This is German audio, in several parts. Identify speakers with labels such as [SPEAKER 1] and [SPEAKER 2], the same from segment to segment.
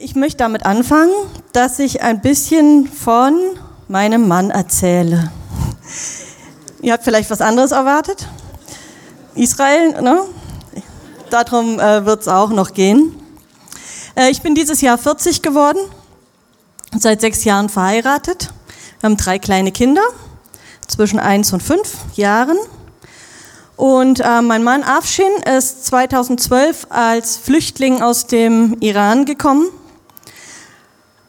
[SPEAKER 1] Ich möchte damit anfangen, dass ich ein bisschen von meinem Mann erzähle. Ihr habt vielleicht was anderes erwartet? Israel, ne? Darum äh, wird es auch noch gehen. Äh, ich bin dieses Jahr 40 geworden, seit sechs Jahren verheiratet. Wir haben drei kleine Kinder, zwischen eins und fünf Jahren. Und äh, mein Mann Afshin ist 2012 als Flüchtling aus dem Iran gekommen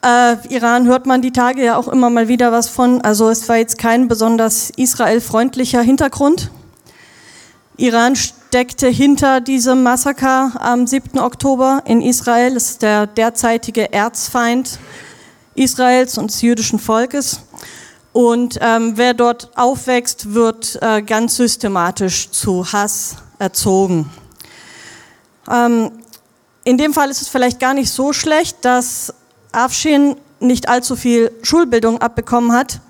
[SPEAKER 1] äh, Iran hört man die Tage ja auch immer mal wieder was von. Also es war jetzt kein besonders israelfreundlicher Hintergrund. Iran steckte hinter diesem Massaker am 7. Oktober in Israel. Das ist der derzeitige Erzfeind Israels und des jüdischen Volkes. Und ähm, wer dort aufwächst, wird äh, ganz systematisch zu Hass erzogen. Ähm, in dem Fall ist es vielleicht gar nicht so schlecht, dass Afshin nicht allzu viel Schulbildung abbekommen hat.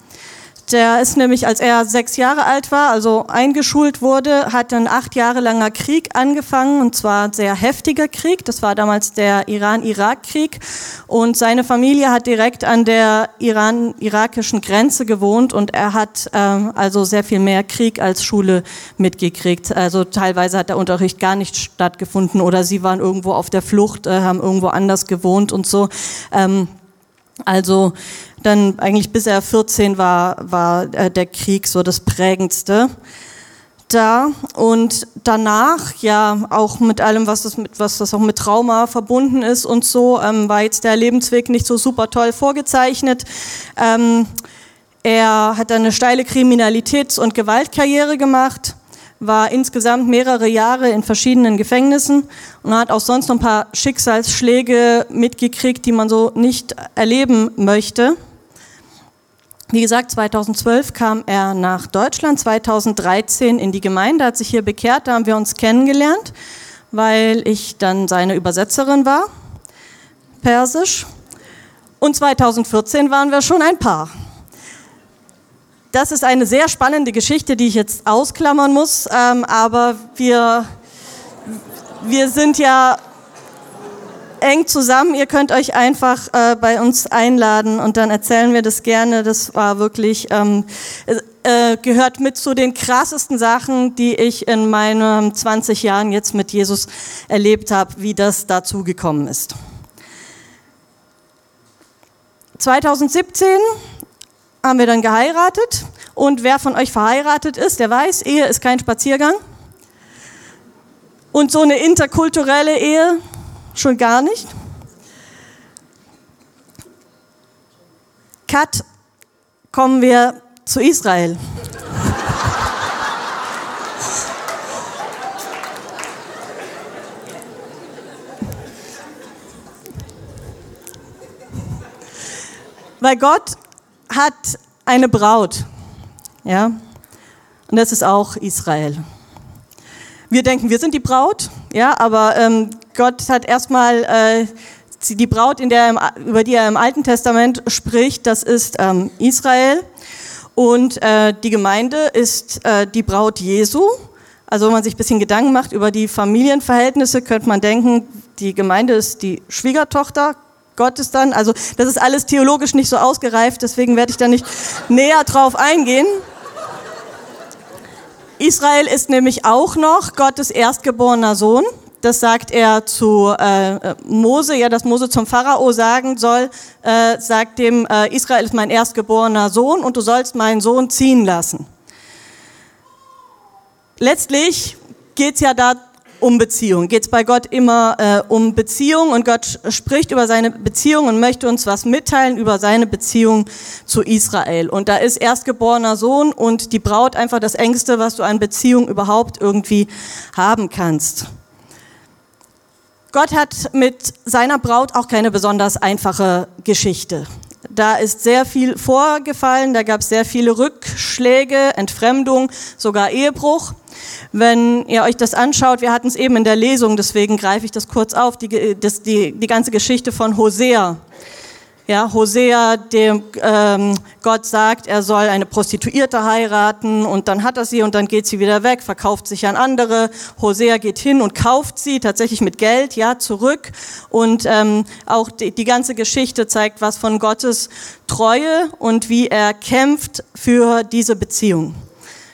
[SPEAKER 1] Der ist nämlich, als er sechs Jahre alt war, also eingeschult wurde, hat ein acht Jahre langer Krieg angefangen, und zwar ein sehr heftiger Krieg. Das war damals der Iran-Irak-Krieg. Und seine Familie hat direkt an der Iran-irakischen Grenze gewohnt und er hat ähm, also sehr viel mehr Krieg als Schule mitgekriegt. Also teilweise hat der Unterricht gar nicht stattgefunden oder sie waren irgendwo auf der Flucht, äh, haben irgendwo anders gewohnt und so. Ähm, also dann eigentlich bis er 14 war, war äh, der Krieg so das prägendste da und danach ja auch mit allem, was das mit was das auch mit Trauma verbunden ist und so ähm, war jetzt der Lebensweg nicht so super toll vorgezeichnet. Ähm, er hat eine steile Kriminalitäts- und Gewaltkarriere gemacht war insgesamt mehrere Jahre in verschiedenen Gefängnissen und hat auch sonst noch ein paar Schicksalsschläge mitgekriegt, die man so nicht erleben möchte. Wie gesagt, 2012 kam er nach Deutschland, 2013 in die Gemeinde, hat sich hier bekehrt, da haben wir uns kennengelernt, weil ich dann seine Übersetzerin war, persisch. Und 2014 waren wir schon ein Paar. Das ist eine sehr spannende Geschichte, die ich jetzt ausklammern muss, ähm, aber wir, wir sind ja eng zusammen. Ihr könnt euch einfach äh, bei uns einladen und dann erzählen wir das gerne. Das war wirklich, ähm, äh, gehört mit zu den krassesten Sachen, die ich in meinen 20 Jahren jetzt mit Jesus erlebt habe, wie das dazu gekommen ist. 2017 haben wir dann geheiratet. Und wer von euch verheiratet ist, der weiß, Ehe ist kein Spaziergang. Und so eine interkulturelle Ehe schon gar nicht. Kat, kommen wir zu Israel. Weil Gott hat eine Braut. Ja? Und das ist auch Israel. Wir denken, wir sind die Braut, ja, aber ähm, Gott hat erstmal äh, die Braut, in der, über die er im Alten Testament spricht, das ist ähm, Israel. Und äh, die Gemeinde ist äh, die Braut Jesu. Also wenn man sich ein bisschen Gedanken macht über die Familienverhältnisse, könnte man denken, die Gemeinde ist die Schwiegertochter Gottes dann. Also das ist alles theologisch nicht so ausgereift, deswegen werde ich da nicht näher drauf eingehen. Israel ist nämlich auch noch Gottes erstgeborener Sohn. Das sagt er zu äh, Mose, ja, dass Mose zum Pharao sagen soll, äh, sagt dem, äh, Israel ist mein erstgeborener Sohn und du sollst meinen Sohn ziehen lassen. Letztlich geht's ja da um Beziehung. Geht es bei Gott immer äh, um Beziehung und Gott spricht über seine Beziehung und möchte uns was mitteilen über seine Beziehung zu Israel. Und da ist erstgeborener Sohn und die Braut einfach das Engste, was du an Beziehung überhaupt irgendwie haben kannst. Gott hat mit seiner Braut auch keine besonders einfache Geschichte. Da ist sehr viel vorgefallen, da gab es sehr viele Rückschläge, Entfremdung, sogar Ehebruch. Wenn ihr euch das anschaut, wir hatten es eben in der Lesung, deswegen greife ich das kurz auf, die, das, die, die ganze Geschichte von Hosea. Ja, Hosea, dem ähm, Gott sagt, er soll eine Prostituierte heiraten und dann hat er sie und dann geht sie wieder weg, verkauft sich an andere. Hosea geht hin und kauft sie tatsächlich mit Geld, ja, zurück. Und ähm, auch die, die ganze Geschichte zeigt was von Gottes Treue und wie er kämpft für diese Beziehung.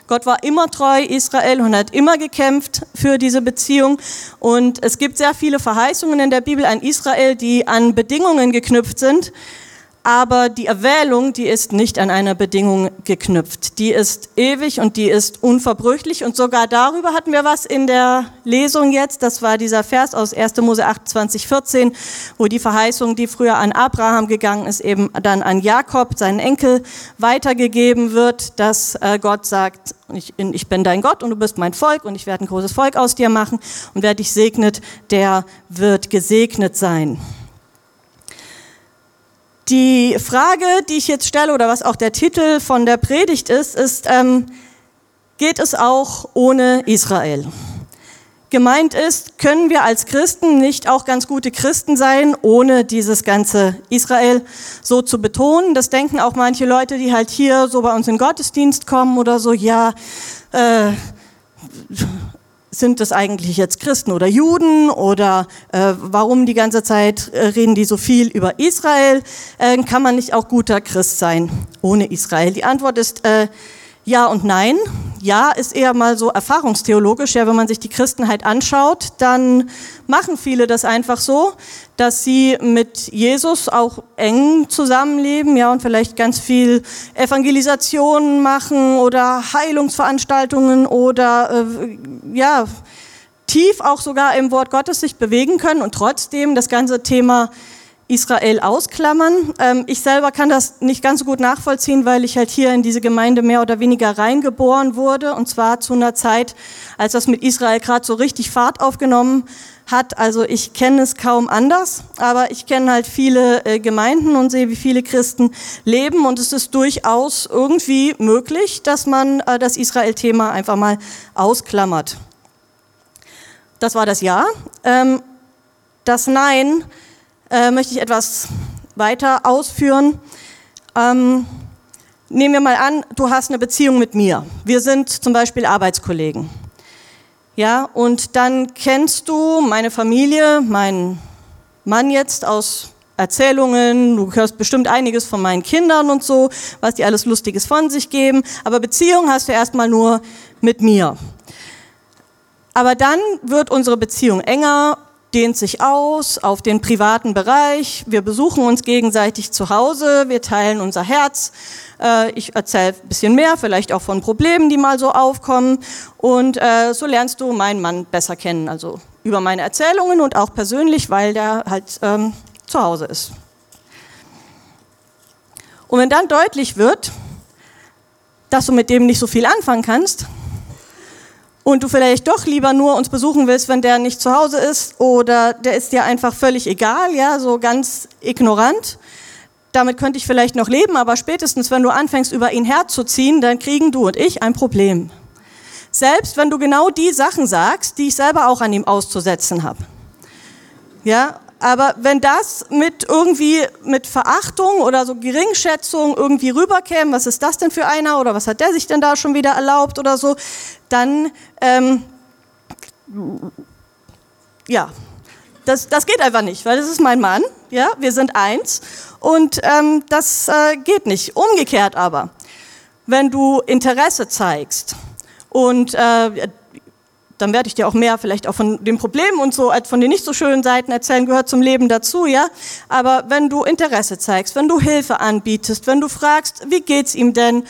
[SPEAKER 1] Gott war immer treu Israel und hat immer gekämpft für diese Beziehung. Und es gibt sehr viele Verheißungen in der Bibel an Israel, die an Bedingungen geknüpft sind, aber die Erwählung, die ist nicht an einer Bedingung geknüpft. Die ist ewig und die ist unverbrüchlich und sogar darüber hatten wir was in der Lesung jetzt. Das war dieser Vers aus 1. Mose 28, 14, wo die Verheißung, die früher an Abraham gegangen ist, eben dann an Jakob, seinen Enkel, weitergegeben wird, dass äh, Gott sagt, ich, ich bin dein Gott und du bist mein Volk und ich werde ein großes Volk aus dir machen und wer dich segnet, der wird gesegnet sein. Die Frage, die ich jetzt stelle oder was auch der Titel von der Predigt ist, ist, ähm, geht es auch ohne Israel? Gemeint ist, können wir als Christen nicht auch ganz gute Christen sein, ohne dieses ganze Israel so zu betonen? Das denken auch manche Leute, die halt hier so bei uns in Gottesdienst kommen oder so, ja, äh, sind das eigentlich jetzt Christen oder Juden oder äh, warum die ganze Zeit äh, reden die so viel über Israel? Äh, kann man nicht auch guter Christ sein ohne Israel? Die Antwort ist äh, ja und nein. Ja ist eher mal so erfahrungstheologisch. Ja, wenn man sich die Christenheit anschaut, dann machen viele das einfach so, dass sie mit Jesus auch eng zusammenleben, ja, und vielleicht ganz viel Evangelisation machen oder Heilungsveranstaltungen oder, äh, ja, tief auch sogar im Wort Gottes sich bewegen können und trotzdem das ganze Thema Israel ausklammern. Ähm, ich selber kann das nicht ganz so gut nachvollziehen, weil ich halt hier in diese Gemeinde mehr oder weniger reingeboren wurde und zwar zu einer Zeit, als das mit Israel gerade so richtig Fahrt aufgenommen hat. Also ich kenne es kaum anders, aber ich kenne halt viele äh, Gemeinden und sehe, wie viele Christen leben und es ist durchaus irgendwie möglich, dass man äh, das Israel-Thema einfach mal ausklammert. Das war das Ja. Ähm, das Nein äh, möchte ich etwas weiter ausführen. Ähm, nehmen wir mal an, du hast eine Beziehung mit mir. Wir sind zum Beispiel Arbeitskollegen. Ja, und dann kennst du meine Familie, meinen Mann jetzt aus Erzählungen, du hörst bestimmt einiges von meinen Kindern und so, was die alles Lustiges von sich geben, aber Beziehung hast du erstmal nur mit mir. Aber dann wird unsere Beziehung enger dehnt sich aus auf den privaten Bereich. Wir besuchen uns gegenseitig zu Hause, wir teilen unser Herz. Äh, ich erzähle ein bisschen mehr, vielleicht auch von Problemen, die mal so aufkommen. Und äh, so lernst du meinen Mann besser kennen, also über meine Erzählungen und auch persönlich, weil der halt ähm, zu Hause ist. Und wenn dann deutlich wird, dass du mit dem nicht so viel anfangen kannst, und du vielleicht doch lieber nur uns besuchen willst, wenn der nicht zu Hause ist oder der ist dir einfach völlig egal, ja, so ganz ignorant. Damit könnte ich vielleicht noch leben, aber spätestens, wenn du anfängst, über ihn herzuziehen, dann kriegen du und ich ein Problem. Selbst wenn du genau die Sachen sagst, die ich selber auch an ihm auszusetzen habe. Ja, aber wenn das mit irgendwie mit Verachtung oder so Geringschätzung irgendwie rüberkäme, was ist das denn für einer oder was hat der sich denn da schon wieder erlaubt oder so, dann ähm, ja, das, das geht einfach nicht, weil das ist mein Mann, ja, wir sind eins und ähm, das äh, geht nicht. Umgekehrt aber, wenn du Interesse zeigst und äh, dann werde ich dir auch mehr vielleicht auch von den Problemen und so von den nicht so schönen Seiten erzählen, gehört zum Leben dazu, ja. Aber wenn du Interesse zeigst, wenn du Hilfe anbietest, wenn du fragst, wie geht's ihm denn?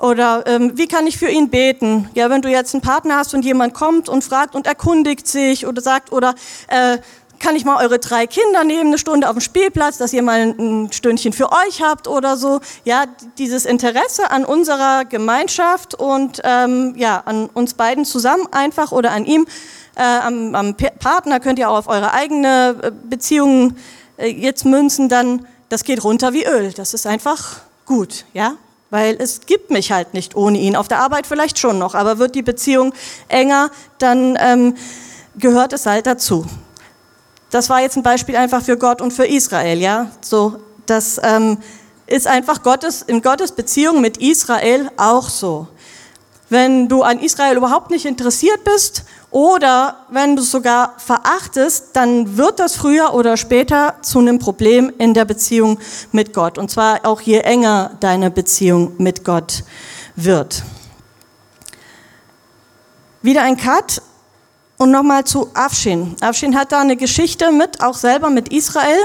[SPEAKER 1] Oder ähm, wie kann ich für ihn beten? Ja, wenn du jetzt einen Partner hast und jemand kommt und fragt und erkundigt sich oder sagt oder äh, kann ich mal eure drei Kinder nehmen, eine Stunde auf dem Spielplatz, dass ihr mal ein Stündchen für euch habt oder so. Ja, dieses Interesse an unserer Gemeinschaft und ähm, ja, an uns beiden zusammen einfach oder an ihm, äh, am, am Partner könnt ihr auch auf eure eigene äh, Beziehung äh, jetzt münzen, dann das geht runter wie Öl. Das ist einfach gut, ja weil es gibt mich halt nicht ohne ihn. Auf der Arbeit vielleicht schon noch, aber wird die Beziehung enger, dann ähm, gehört es halt dazu. Das war jetzt ein Beispiel einfach für Gott und für Israel, ja. So, das ähm, ist einfach Gottes, in Gottes Beziehung mit Israel auch so. Wenn du an Israel überhaupt nicht interessiert bist oder wenn du es sogar verachtest, dann wird das früher oder später zu einem Problem in der Beziehung mit Gott. Und zwar auch je enger deine Beziehung mit Gott wird. Wieder ein Cut und nochmal zu Afshin. Afshin hat da eine Geschichte mit, auch selber mit Israel.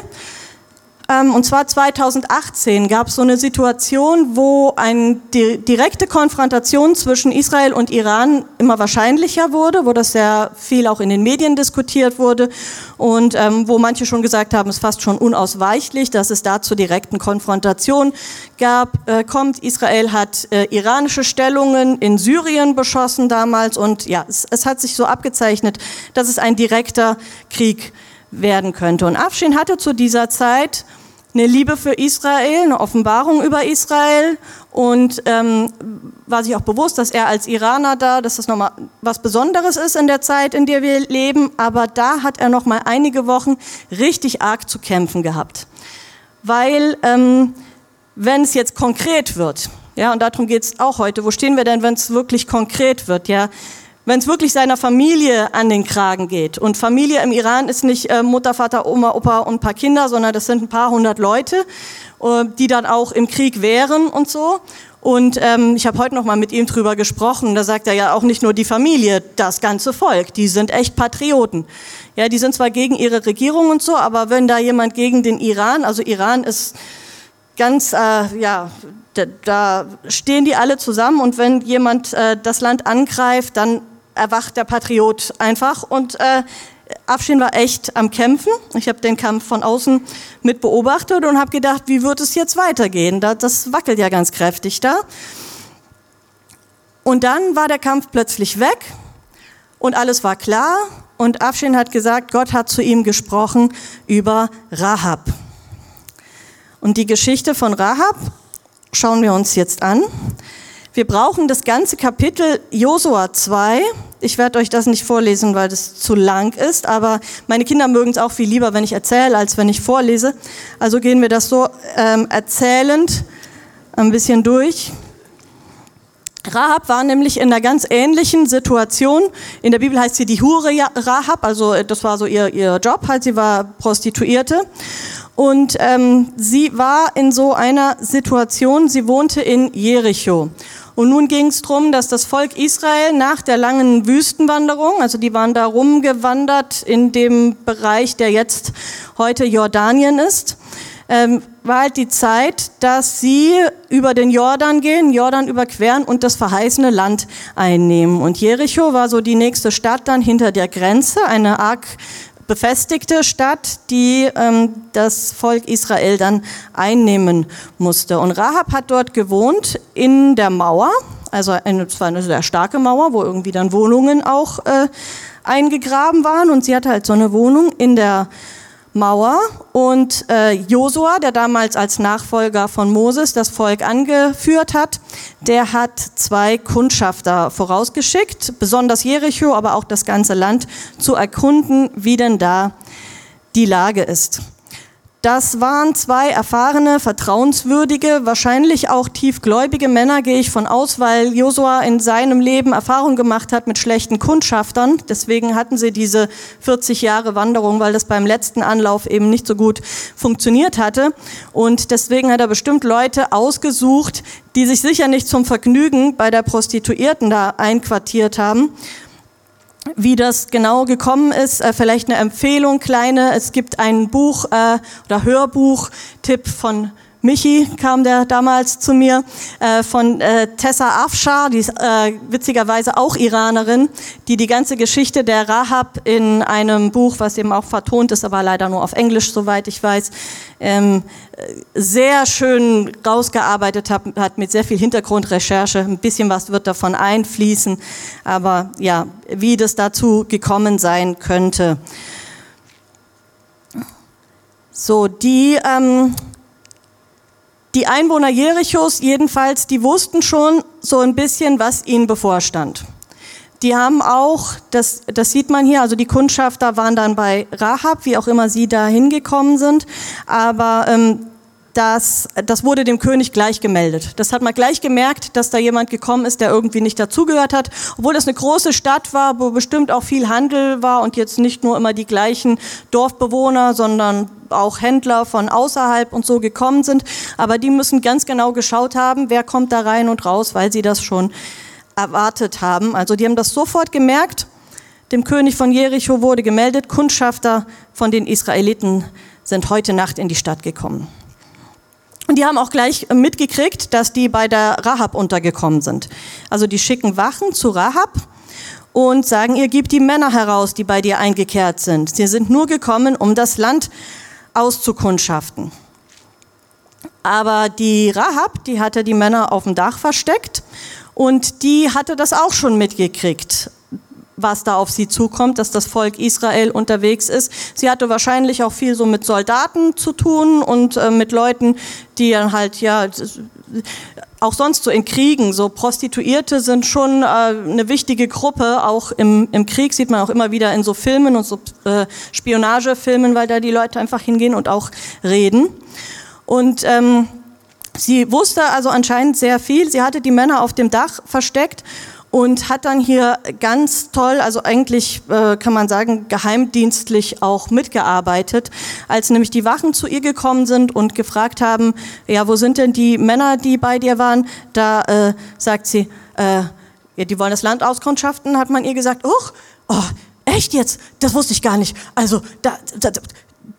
[SPEAKER 1] Ähm, und zwar 2018 gab es so eine Situation, wo eine direkte Konfrontation zwischen Israel und Iran immer wahrscheinlicher wurde, wo das sehr viel auch in den Medien diskutiert wurde und ähm, wo manche schon gesagt haben, es ist fast schon unausweichlich, dass es da zur direkten Konfrontation gab, äh, kommt. Israel hat äh, iranische Stellungen in Syrien beschossen damals und ja, es, es hat sich so abgezeichnet, dass es ein direkter Krieg werden könnte. Und Afshin hatte zu dieser Zeit eine Liebe für Israel, eine Offenbarung über Israel und ähm, war sich auch bewusst, dass er als Iraner da, dass das nochmal was Besonderes ist in der Zeit, in der wir leben. Aber da hat er nochmal einige Wochen richtig arg zu kämpfen gehabt, weil ähm, wenn es jetzt konkret wird, ja, und darum geht es auch heute. Wo stehen wir denn, wenn es wirklich konkret wird? Ja, wenn es wirklich seiner Familie an den Kragen geht. Und Familie im Iran ist nicht äh, Mutter, Vater, Oma, Opa und ein paar Kinder, sondern das sind ein paar hundert Leute, äh, die dann auch im Krieg wären und so. Und ähm, ich habe heute noch mal mit ihm drüber gesprochen. Da sagt er ja auch nicht nur die Familie, das ganze Volk. Die sind echt Patrioten. Ja, die sind zwar gegen ihre Regierung und so, aber wenn da jemand gegen den Iran, also Iran ist ganz, äh, ja, da, da stehen die alle zusammen und wenn jemand äh, das Land angreift, dann erwacht der Patriot einfach. Und äh, Afshin war echt am Kämpfen. Ich habe den Kampf von außen mit beobachtet und habe gedacht, wie wird es jetzt weitergehen? Das wackelt ja ganz kräftig da. Und dann war der Kampf plötzlich weg und alles war klar. Und Afshin hat gesagt, Gott hat zu ihm gesprochen über Rahab. Und die Geschichte von Rahab schauen wir uns jetzt an. Wir brauchen das ganze Kapitel Josua 2. Ich werde euch das nicht vorlesen, weil das zu lang ist, aber meine Kinder mögen es auch viel lieber, wenn ich erzähle, als wenn ich vorlese. Also gehen wir das so ähm, erzählend ein bisschen durch. Rahab war nämlich in einer ganz ähnlichen Situation. In der Bibel heißt sie die Hure Rahab, also das war so ihr, ihr Job, halt sie war Prostituierte. Und ähm, sie war in so einer Situation, sie wohnte in Jericho. Und nun ging es darum, dass das Volk Israel nach der langen Wüstenwanderung, also die waren da rumgewandert in dem Bereich, der jetzt heute Jordanien ist, ähm, war halt die Zeit, dass sie über den Jordan gehen, Jordan überqueren und das verheißene Land einnehmen. Und Jericho war so die nächste Stadt dann hinter der Grenze, eine arg befestigte Stadt, die ähm, das Volk Israel dann einnehmen musste. Und Rahab hat dort gewohnt in der Mauer, also eine, zwar eine sehr starke Mauer, wo irgendwie dann Wohnungen auch äh, eingegraben waren. Und sie hatte halt so eine Wohnung in der Mauer und äh, Josua, der damals als Nachfolger von Moses das Volk angeführt hat, der hat zwei Kundschafter vorausgeschickt, besonders Jericho, aber auch das ganze Land zu erkunden, wie denn da die Lage ist. Das waren zwei erfahrene, vertrauenswürdige, wahrscheinlich auch tiefgläubige Männer, gehe ich von aus, weil Josua in seinem Leben Erfahrung gemacht hat mit schlechten Kundschaftern. Deswegen hatten sie diese 40 Jahre Wanderung, weil das beim letzten Anlauf eben nicht so gut funktioniert hatte. Und deswegen hat er bestimmt Leute ausgesucht, die sich sicher nicht zum Vergnügen bei der Prostituierten da einquartiert haben wie das genau gekommen ist, äh, vielleicht eine Empfehlung, kleine. Es gibt ein Buch äh, oder Hörbuch-Tipp von Michi kam der damals zu mir, äh, von äh, Tessa Afshar, die ist äh, witzigerweise auch Iranerin, die die ganze Geschichte der Rahab in einem Buch, was eben auch vertont ist, aber leider nur auf Englisch, soweit ich weiß, ähm, sehr schön rausgearbeitet hat, hat mit sehr viel Hintergrundrecherche. Ein bisschen was wird davon einfließen, aber ja, wie das dazu gekommen sein könnte. So, die... Ähm, die Einwohner Jerichos jedenfalls, die wussten schon so ein bisschen, was ihnen bevorstand. Die haben auch, das, das sieht man hier, also die Kundschafter waren dann bei Rahab, wie auch immer sie da hingekommen sind, aber ähm, das, das wurde dem König gleich gemeldet. Das hat man gleich gemerkt, dass da jemand gekommen ist, der irgendwie nicht dazugehört hat. Obwohl das eine große Stadt war, wo bestimmt auch viel Handel war und jetzt nicht nur immer die gleichen Dorfbewohner, sondern auch Händler von außerhalb und so gekommen sind. Aber die müssen ganz genau geschaut haben, wer kommt da rein und raus, weil sie das schon erwartet haben. Also die haben das sofort gemerkt. Dem König von Jericho wurde gemeldet, Kundschafter von den Israeliten sind heute Nacht in die Stadt gekommen. Und die haben auch gleich mitgekriegt, dass die bei der Rahab untergekommen sind. Also die schicken Wachen zu Rahab und sagen ihr, gib die Männer heraus, die bei dir eingekehrt sind. Sie sind nur gekommen, um das Land auszukundschaften. Aber die Rahab, die hatte die Männer auf dem Dach versteckt und die hatte das auch schon mitgekriegt was da auf sie zukommt, dass das Volk Israel unterwegs ist. Sie hatte wahrscheinlich auch viel so mit Soldaten zu tun und äh, mit Leuten, die dann halt ja auch sonst so in Kriegen, so Prostituierte sind schon äh, eine wichtige Gruppe, auch im, im Krieg sieht man auch immer wieder in so Filmen und so äh, Spionagefilmen, weil da die Leute einfach hingehen und auch reden. Und ähm, sie wusste also anscheinend sehr viel. Sie hatte die Männer auf dem Dach versteckt und hat dann hier ganz toll, also eigentlich äh, kann man sagen, geheimdienstlich auch mitgearbeitet, als nämlich die Wachen zu ihr gekommen sind und gefragt haben, ja, wo sind denn die Männer, die bei dir waren? Da äh, sagt sie, äh, ja, die wollen das Land auskundschaften, hat man ihr gesagt, oh, oh, echt jetzt? Das wusste ich gar nicht. Also, da, da,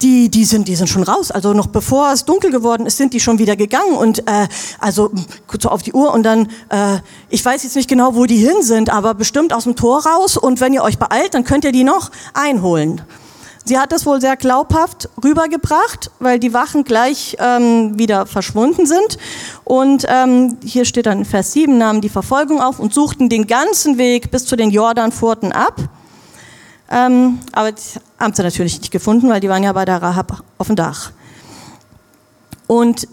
[SPEAKER 1] die, die, sind, die sind schon raus. Also noch bevor es dunkel geworden ist, sind die schon wieder gegangen. Und äh, also kurz auf die Uhr und dann, äh, ich weiß jetzt nicht genau, wo die hin sind, aber bestimmt aus dem Tor raus. Und wenn ihr euch beeilt, dann könnt ihr die noch einholen. Sie hat das wohl sehr glaubhaft rübergebracht, weil die Wachen gleich ähm, wieder verschwunden sind. Und ähm, hier steht dann in Vers 7, nahmen die Verfolgung auf und suchten den ganzen Weg bis zu den Jordanfurten ab. Ähm, aber haben sie natürlich nicht gefunden, weil die waren ja bei der Rahab auf dem Dach. Und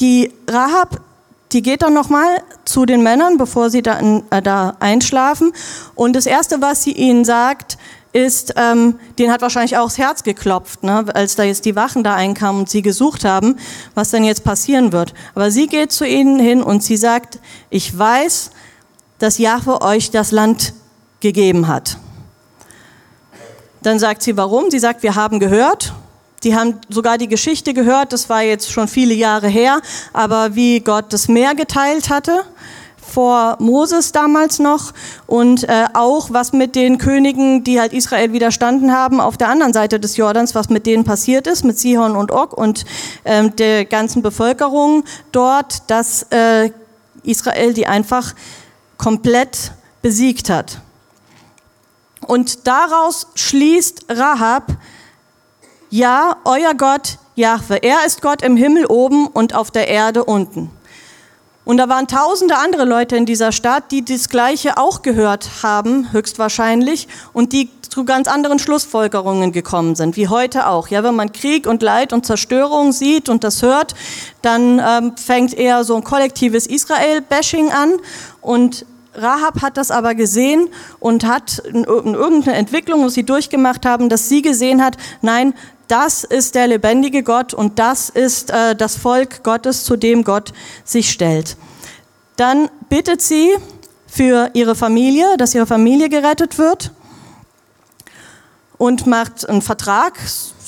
[SPEAKER 1] die Rahab, die geht dann nochmal zu den Männern, bevor sie da, äh, da einschlafen. Und das Erste, was sie ihnen sagt, ist, ähm, den hat wahrscheinlich auch das Herz geklopft, ne, als da jetzt die Wachen da einkamen und sie gesucht haben, was denn jetzt passieren wird. Aber sie geht zu ihnen hin und sie sagt, ich weiß, dass Jahwe euch das Land gegeben hat. Dann sagt sie, warum? Sie sagt, wir haben gehört. Die haben sogar die Geschichte gehört, das war jetzt schon viele Jahre her, aber wie Gott das Meer geteilt hatte vor Moses damals noch und äh, auch was mit den Königen, die halt Israel widerstanden haben, auf der anderen Seite des Jordans, was mit denen passiert ist, mit Sihon und Og und ähm, der ganzen Bevölkerung dort, dass äh, Israel die einfach komplett besiegt hat. Und daraus schließt Rahab, ja, euer Gott, Jahwe, er ist Gott im Himmel oben und auf der Erde unten. Und da waren tausende andere Leute in dieser Stadt, die das Gleiche auch gehört haben, höchstwahrscheinlich, und die zu ganz anderen Schlussfolgerungen gekommen sind, wie heute auch. Ja, wenn man Krieg und Leid und Zerstörung sieht und das hört, dann ähm, fängt eher so ein kollektives Israel-Bashing an und Rahab hat das aber gesehen und hat in irgendeine Entwicklung, was sie durchgemacht haben, dass sie gesehen hat, nein, das ist der lebendige Gott und das ist äh, das Volk Gottes, zu dem Gott sich stellt. Dann bittet sie für ihre Familie, dass ihre Familie gerettet wird und macht einen Vertrag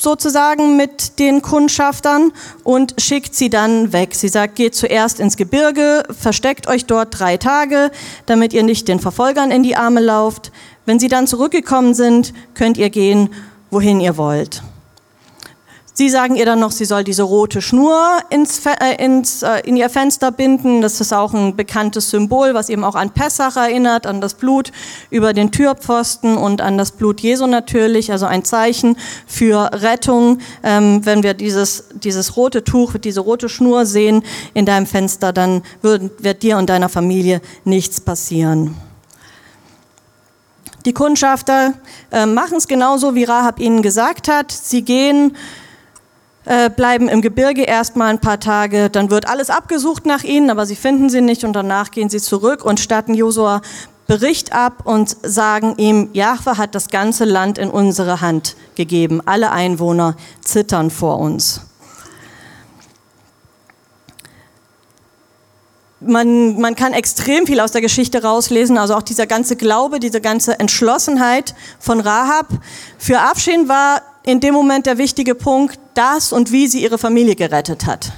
[SPEAKER 1] sozusagen mit den Kundschaftern und schickt sie dann weg. Sie sagt, geht zuerst ins Gebirge, versteckt euch dort drei Tage, damit ihr nicht den Verfolgern in die Arme lauft. Wenn sie dann zurückgekommen sind, könnt ihr gehen, wohin ihr wollt. Sie sagen ihr dann noch, sie soll diese rote Schnur ins, äh, ins, äh, in ihr Fenster binden. Das ist auch ein bekanntes Symbol, was eben auch an Pessach erinnert, an das Blut über den Türpfosten und an das Blut Jesu natürlich, also ein Zeichen für Rettung. Ähm, wenn wir dieses, dieses rote Tuch, diese rote Schnur sehen in deinem Fenster, dann wird, wird dir und deiner Familie nichts passieren. Die Kundschafter äh, machen es genauso, wie Rahab ihnen gesagt hat. Sie gehen äh, bleiben im Gebirge erstmal ein paar Tage, dann wird alles abgesucht nach ihnen, aber sie finden sie nicht und danach gehen sie zurück und statten Josua Bericht ab und sagen ihm, Jahwe hat das ganze Land in unsere Hand gegeben. Alle Einwohner zittern vor uns. Man, man kann extrem viel aus der Geschichte rauslesen, also auch dieser ganze Glaube, diese ganze Entschlossenheit von Rahab. Für Afshin war in dem Moment der wichtige Punkt, das und wie sie ihre Familie gerettet hat.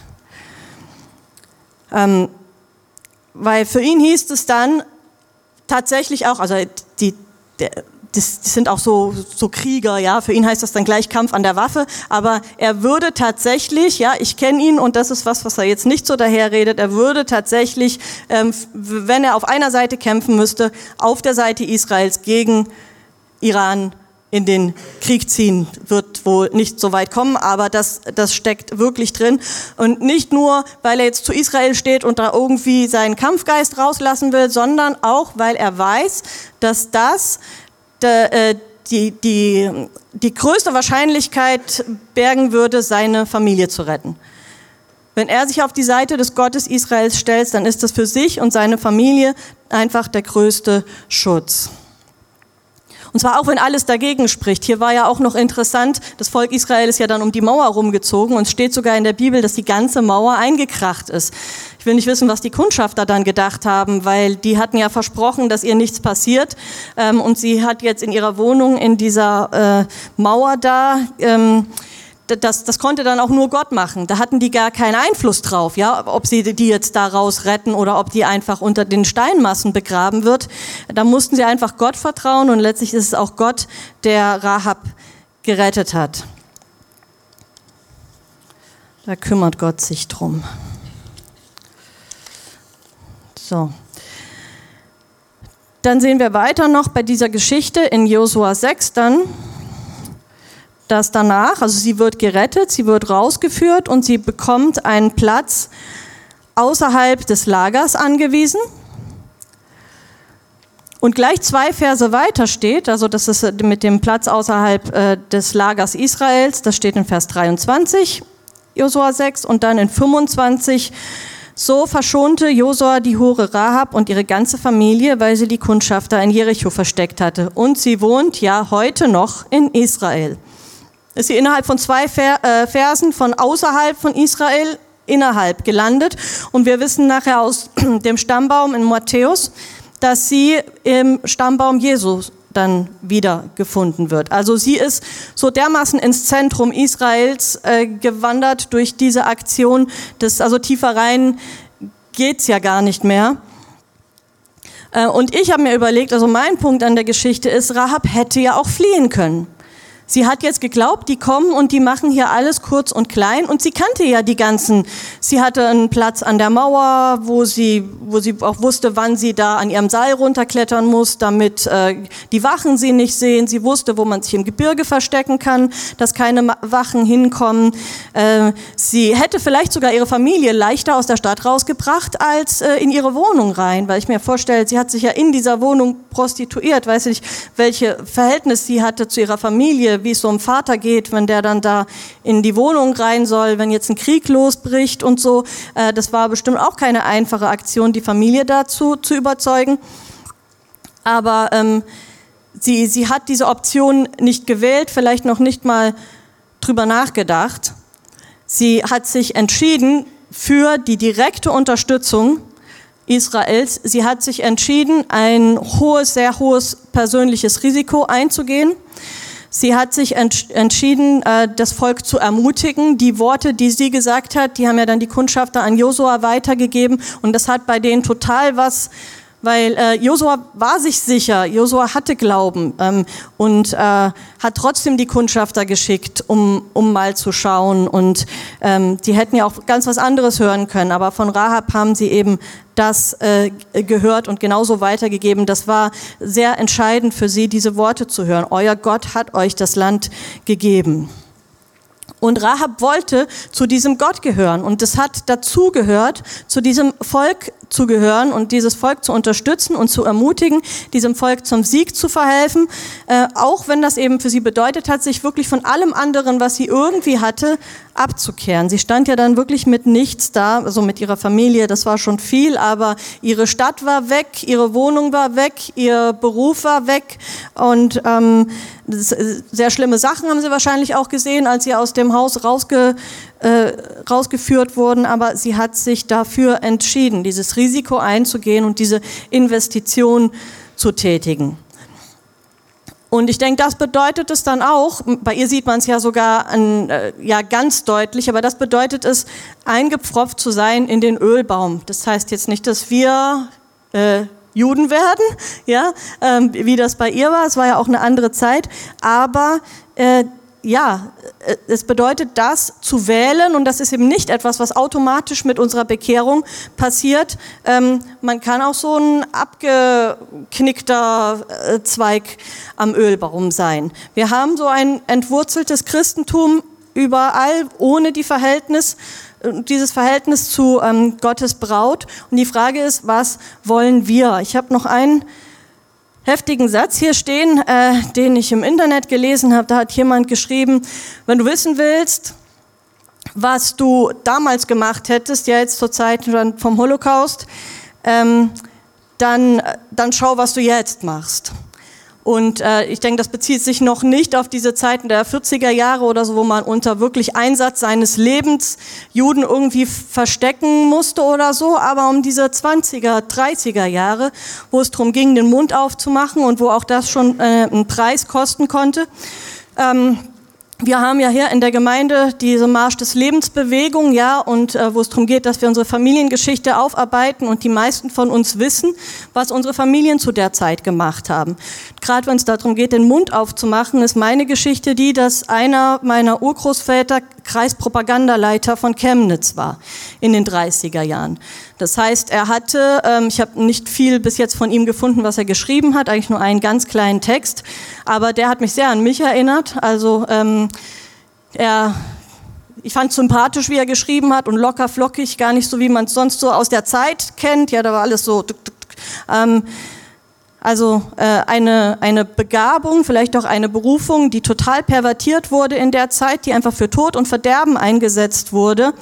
[SPEAKER 1] Ähm, weil für ihn hieß es dann tatsächlich auch, also die, der, das, das sind auch so, so Krieger, ja. Für ihn heißt das dann gleich Kampf an der Waffe. Aber er würde tatsächlich, ja, ich kenne ihn und das ist was, was er jetzt nicht so daherredet. Er würde tatsächlich, ähm, wenn er auf einer Seite kämpfen müsste, auf der Seite Israels gegen Iran in den Krieg ziehen, wird wohl nicht so weit kommen, aber das, das steckt wirklich drin. Und nicht nur, weil er jetzt zu Israel steht und da irgendwie seinen Kampfgeist rauslassen will, sondern auch, weil er weiß, dass das die, die, die größte Wahrscheinlichkeit bergen würde, seine Familie zu retten. Wenn er sich auf die Seite des Gottes Israels stellt, dann ist das für sich und seine Familie einfach der größte Schutz. Und zwar auch, wenn alles dagegen spricht. Hier war ja auch noch interessant, das Volk Israel ist ja dann um die Mauer rumgezogen und es steht sogar in der Bibel, dass die ganze Mauer eingekracht ist. Ich will nicht wissen, was die Kundschafter dann gedacht haben, weil die hatten ja versprochen, dass ihr nichts passiert. Ähm, und sie hat jetzt in ihrer Wohnung in dieser äh, Mauer da ähm, das, das konnte dann auch nur Gott machen. Da hatten die gar keinen Einfluss drauf, ja, ob sie die jetzt daraus retten oder ob die einfach unter den Steinmassen begraben wird. Da mussten sie einfach Gott vertrauen und letztlich ist es auch Gott, der Rahab gerettet hat. Da kümmert Gott sich drum. So. Dann sehen wir weiter noch bei dieser Geschichte in Josua 6 dann, dass danach, also sie wird gerettet, sie wird rausgeführt und sie bekommt einen Platz außerhalb des Lagers angewiesen. Und gleich zwei Verse weiter steht, also das ist mit dem Platz außerhalb äh, des Lagers Israels, das steht in Vers 23, Josua 6, und dann in 25, so verschonte Josua die Hure Rahab und ihre ganze Familie, weil sie die Kundschafter in Jericho versteckt hatte. Und sie wohnt ja heute noch in Israel ist sie innerhalb von zwei äh, Versen von außerhalb von Israel innerhalb gelandet. Und wir wissen nachher aus dem Stammbaum in Matthäus, dass sie im Stammbaum Jesus dann wieder gefunden wird. Also sie ist so dermaßen ins Zentrum Israels äh, gewandert durch diese Aktion. Das, also tiefer rein geht's ja gar nicht mehr. Äh, und ich habe mir überlegt, also mein Punkt an der Geschichte ist, Rahab hätte ja auch fliehen können. Sie hat jetzt geglaubt, die kommen und die machen hier alles kurz und klein. Und sie kannte ja die ganzen. Sie hatte einen Platz an der Mauer, wo sie, wo sie auch wusste, wann sie da an ihrem Seil runterklettern muss, damit äh, die Wachen sie nicht sehen. Sie wusste, wo man sich im Gebirge verstecken kann, dass keine Wachen hinkommen. Äh, sie hätte vielleicht sogar ihre Familie leichter aus der Stadt rausgebracht als äh, in ihre Wohnung rein, weil ich mir vorstelle, sie hat sich ja in dieser Wohnung prostituiert. Weiß ich nicht, welche Verhältnis sie hatte zu ihrer Familie wie es so einem Vater geht, wenn der dann da in die Wohnung rein soll, wenn jetzt ein Krieg losbricht und so. Äh, das war bestimmt auch keine einfache Aktion, die Familie dazu zu überzeugen. Aber ähm, sie, sie hat diese Option nicht gewählt, vielleicht noch nicht mal drüber nachgedacht. Sie hat sich entschieden für die direkte Unterstützung Israels. Sie hat sich entschieden, ein hohes, sehr hohes persönliches Risiko einzugehen. Sie hat sich entschieden, äh, das Volk zu ermutigen. Die Worte, die sie gesagt hat, die haben ja dann die Kundschafter an Josua weitergegeben und das hat bei denen total was weil äh, Josua war sich sicher, Josua hatte Glauben ähm, und äh, hat trotzdem die Kundschafter geschickt, um, um mal zu schauen. Und ähm, die hätten ja auch ganz was anderes hören können, aber von Rahab haben sie eben das äh, gehört und genauso weitergegeben. Das war sehr entscheidend für sie, diese Worte zu hören. Euer Gott hat euch das Land gegeben. Und Rahab wollte zu diesem Gott gehören. Und es hat dazu gehört, zu diesem Volk zu gehören und dieses Volk zu unterstützen und zu ermutigen, diesem Volk zum Sieg zu verhelfen, äh, auch wenn das eben für sie bedeutet hat, sich wirklich von allem anderen, was sie irgendwie hatte, abzukehren. Sie stand ja dann wirklich mit nichts da, also mit ihrer Familie, das war schon viel, aber ihre Stadt war weg, ihre Wohnung war weg, ihr Beruf war weg und ähm, sehr schlimme Sachen haben sie wahrscheinlich auch gesehen, als sie aus dem ihrem Haus rausge, äh, rausgeführt wurden, aber sie hat sich dafür entschieden, dieses Risiko einzugehen und diese Investition zu tätigen. Und ich denke, das bedeutet es dann auch, bei ihr sieht man es ja sogar an, äh, ja ganz deutlich, aber das bedeutet es, eingepfropft zu sein in den Ölbaum. Das heißt jetzt nicht, dass wir äh, Juden werden, ja, ähm, wie das bei ihr war. Es war ja auch eine andere Zeit, aber äh, ja, äh, es bedeutet das zu wählen und das ist eben nicht etwas, was automatisch mit unserer Bekehrung passiert. Ähm, man kann auch so ein abgeknickter äh, Zweig am Ölbaum sein. Wir haben so ein entwurzeltes Christentum überall ohne die Verhältnis, äh, dieses Verhältnis zu ähm, Gottes Braut. Und die Frage ist, was wollen wir? Ich habe noch einen heftigen Satz hier stehen, äh, den ich im Internet gelesen habe. Da hat jemand geschrieben, wenn du wissen willst, was du damals gemacht hättest, ja jetzt zur Zeit vom Holocaust, ähm, dann, dann schau, was du jetzt machst. Und äh, ich denke, das bezieht sich noch nicht auf diese Zeiten der 40er Jahre oder so, wo man unter wirklich Einsatz seines Lebens Juden irgendwie verstecken musste oder so, aber um diese 20er, 30er Jahre, wo es darum ging, den Mund aufzumachen und wo auch das schon äh, einen Preis kosten konnte. Ähm, wir haben ja hier in der Gemeinde diese Marsch des Lebensbewegung, ja, und äh, wo es darum geht, dass wir unsere Familiengeschichte aufarbeiten und die meisten von uns wissen, was unsere Familien zu der Zeit gemacht haben. Gerade wenn es darum geht, den Mund aufzumachen, ist meine Geschichte die, dass einer meiner Urgroßväter Kreispropagandaleiter von Chemnitz war in den 30er Jahren. Das heißt, er hatte, ähm, ich habe nicht viel bis jetzt von ihm gefunden, was er geschrieben hat, eigentlich nur einen ganz kleinen Text, aber der hat mich sehr an mich erinnert. Also ähm, er ich fand sympathisch, wie er geschrieben hat und locker flockig, gar nicht so, wie man es sonst so aus der Zeit kennt. Ja, da war alles so. Ähm, also äh, eine, eine Begabung, vielleicht auch eine Berufung, die total pervertiert wurde in der Zeit, die einfach für Tod und Verderben eingesetzt wurde.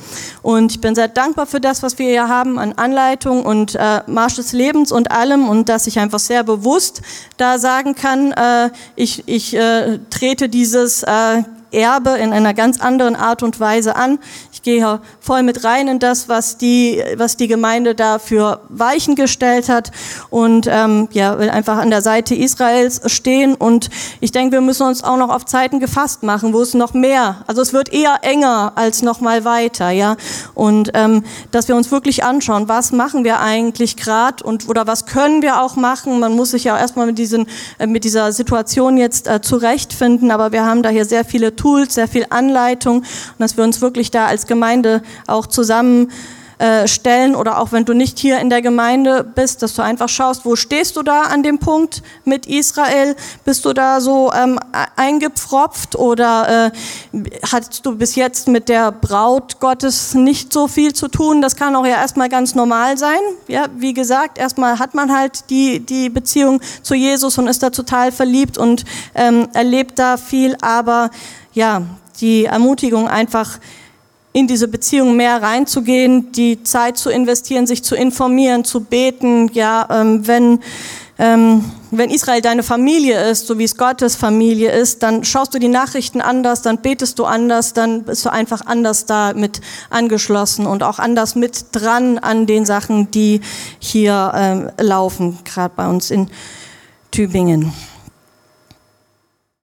[SPEAKER 1] Und ich bin sehr dankbar für das, was wir hier haben an Anleitung und äh, Marsch des Lebens und allem und dass ich einfach sehr bewusst da sagen kann, äh, ich, ich äh, trete dieses äh, Erbe in einer ganz anderen Art und Weise an. Ich gehe voll mit rein in das, was die, was die Gemeinde da für Weichen gestellt hat und ähm, ja, will einfach an der Seite Israels stehen. Und ich denke, wir müssen uns auch noch auf Zeiten gefasst machen, wo es noch mehr, also es wird eher enger als noch mal weiter, ja. Und ähm, dass wir uns wirklich anschauen, was machen wir eigentlich gerade und oder was können wir auch machen. Man muss sich ja erstmal mit diesen, äh, mit dieser Situation jetzt äh, zurechtfinden, aber wir haben da hier sehr viele Tools, sehr viel Anleitung und dass wir uns wirklich da als Gemeinde auch zusammen äh, stellen oder auch wenn du nicht hier in der Gemeinde bist, dass du einfach schaust, wo stehst du da an dem Punkt mit Israel? Bist du da so ähm, eingepfropft oder äh, hattest du bis jetzt mit der Braut Gottes nicht so viel zu tun? Das kann auch ja erstmal ganz normal sein. Ja, wie gesagt, erstmal hat man halt die, die Beziehung zu Jesus und ist da total verliebt und ähm, erlebt da viel, aber ja, die Ermutigung einfach in diese Beziehung mehr reinzugehen, die Zeit zu investieren, sich zu informieren, zu beten. Ja, ähm, wenn, ähm, wenn Israel deine Familie ist, so wie es Gottes Familie ist, dann schaust du die Nachrichten anders, dann betest du anders, dann bist du einfach anders da mit angeschlossen und auch anders mit dran an den Sachen, die hier ähm, laufen, gerade bei uns in Tübingen.